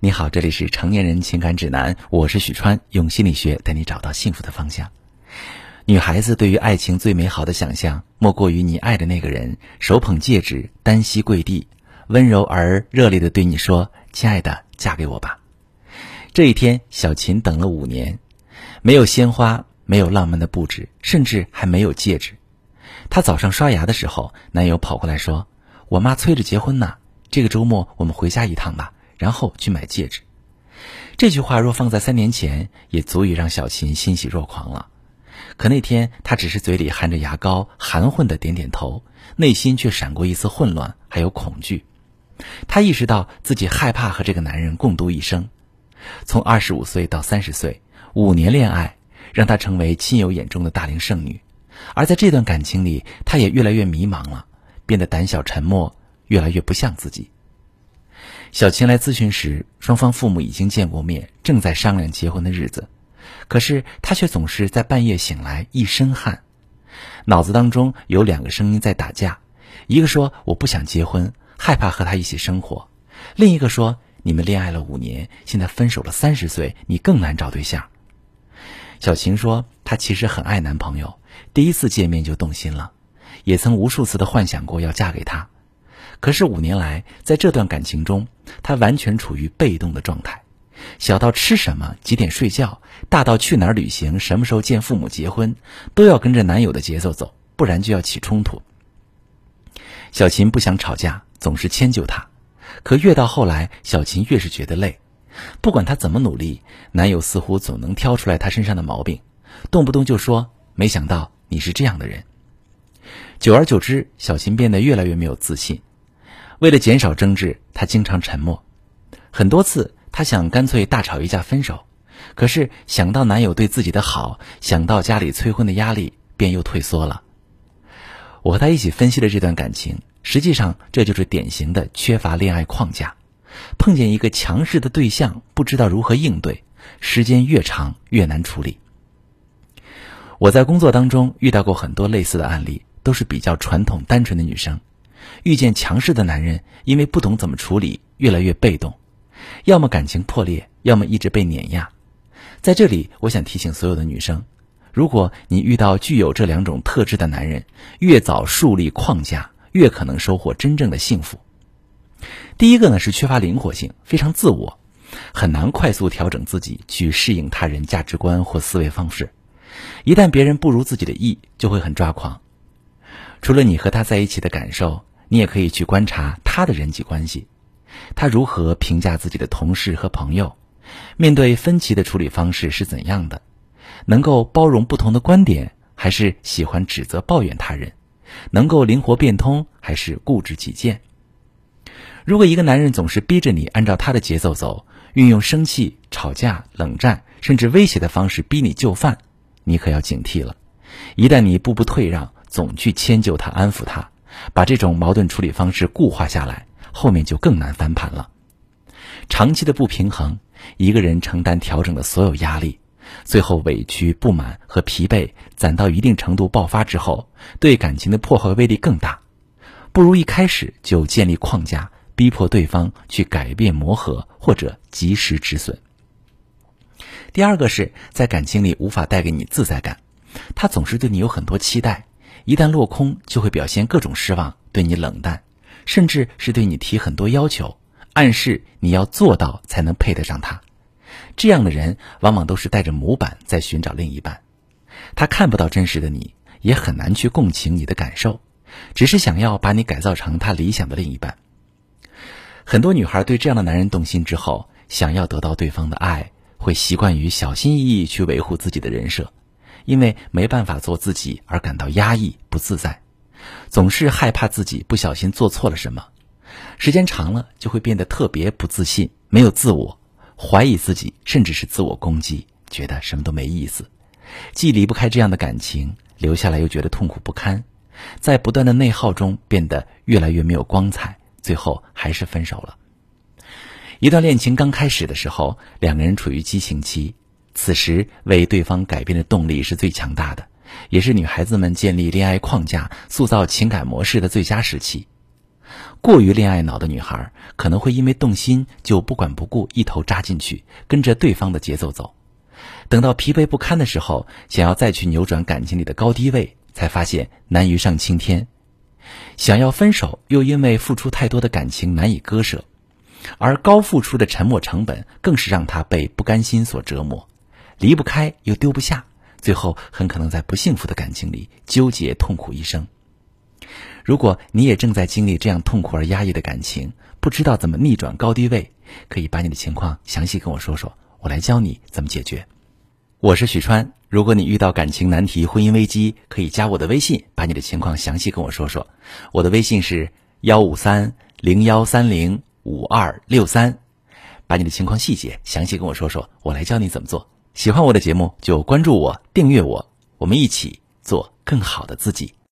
你好，这里是成年人情感指南，我是许川，用心理学带你找到幸福的方向。女孩子对于爱情最美好的想象，莫过于你爱的那个人手捧戒指，单膝跪地，温柔而热烈的对你说：“亲爱的，嫁给我吧。”这一天，小琴等了五年，没有鲜花，没有浪漫的布置，甚至还没有戒指。她早上刷牙的时候，男友跑过来说：“我妈催着结婚呢，这个周末我们回家一趟吧。”然后去买戒指，这句话若放在三年前，也足以让小琴欣喜若狂了。可那天，她只是嘴里含着牙膏，含混的点点头，内心却闪过一丝混乱，还有恐惧。她意识到自己害怕和这个男人共度一生。从二十五岁到三十岁，五年恋爱，让她成为亲友眼中的大龄剩女。而在这段感情里，她也越来越迷茫了，变得胆小沉默，越来越不像自己。小琴来咨询时，双方父母已经见过面，正在商量结婚的日子。可是她却总是在半夜醒来一身汗，脑子当中有两个声音在打架：一个说我不想结婚，害怕和他一起生活；另一个说你们恋爱了五年，现在分手了三十岁，你更难找对象。小琴说她其实很爱男朋友，第一次见面就动心了，也曾无数次的幻想过要嫁给他。可是五年来，在这段感情中，她完全处于被动的状态，小到吃什么、几点睡觉，大到去哪儿旅行、什么时候见父母、结婚，都要跟着男友的节奏走，不然就要起冲突。小琴不想吵架，总是迁就他，可越到后来，小琴越是觉得累。不管她怎么努力，男友似乎总能挑出来她身上的毛病，动不动就说：“没想到你是这样的人。”久而久之，小琴变得越来越没有自信。为了减少争执，她经常沉默。很多次，她想干脆大吵一架分手，可是想到男友对自己的好，想到家里催婚的压力，便又退缩了。我和她一起分析了这段感情，实际上这就是典型的缺乏恋爱框架。碰见一个强势的对象，不知道如何应对，时间越长越难处理。我在工作当中遇到过很多类似的案例，都是比较传统单纯的女生。遇见强势的男人，因为不懂怎么处理，越来越被动，要么感情破裂，要么一直被碾压。在这里，我想提醒所有的女生：如果你遇到具有这两种特质的男人，越早树立框架，越可能收获真正的幸福。第一个呢是缺乏灵活性，非常自我，很难快速调整自己去适应他人价值观或思维方式。一旦别人不如自己的意，就会很抓狂。除了你和他在一起的感受，你也可以去观察他的人际关系，他如何评价自己的同事和朋友，面对分歧的处理方式是怎样的，能够包容不同的观点，还是喜欢指责抱怨他人，能够灵活变通，还是固执己见。如果一个男人总是逼着你按照他的节奏走，运用生气、吵架、冷战，甚至威胁的方式逼你就范，你可要警惕了。一旦你步步退让，总去迁就他、安抚他，把这种矛盾处理方式固化下来，后面就更难翻盘了。长期的不平衡，一个人承担调整的所有压力，最后委屈、不满和疲惫攒到一定程度爆发之后，对感情的破坏威力更大。不如一开始就建立框架，逼迫对方去改变、磨合或者及时止损。第二个是在感情里无法带给你自在感。他总是对你有很多期待，一旦落空，就会表现各种失望，对你冷淡，甚至是对你提很多要求，暗示你要做到才能配得上他。这样的人往往都是带着模板在寻找另一半，他看不到真实的你，也很难去共情你的感受，只是想要把你改造成他理想的另一半。很多女孩对这样的男人动心之后，想要得到对方的爱，会习惯于小心翼翼去维护自己的人设。因为没办法做自己而感到压抑不自在，总是害怕自己不小心做错了什么，时间长了就会变得特别不自信，没有自我，怀疑自己，甚至是自我攻击，觉得什么都没意思，既离不开这样的感情，留下来又觉得痛苦不堪，在不断的内耗中变得越来越没有光彩，最后还是分手了。一段恋情刚开始的时候，两个人处于激情期。此时为对方改变的动力是最强大的，也是女孩子们建立恋爱框架、塑造情感模式的最佳时期。过于恋爱脑的女孩可能会因为动心就不管不顾，一头扎进去，跟着对方的节奏走。等到疲惫不堪的时候，想要再去扭转感情里的高低位，才发现难于上青天。想要分手，又因为付出太多的感情难以割舍，而高付出的沉默成本更是让她被不甘心所折磨，离不开又丢不下，最后很可能在不幸福的感情里纠结痛苦一生。如果你也正在经历这样痛苦而压抑的感情，不知道怎么逆转高低位，可以把你的情况详细跟我说说，我来教你怎么解决。我是许川，如果你遇到感情难题、婚姻危机，可以加我的微信，把你的情况详细跟我说说。我的微信是幺五三零幺三零五二六三，把你的情况细节详细跟我说说，我来教你怎么做。喜欢我的节目就关注我、订阅我，我们一起做更好的自己。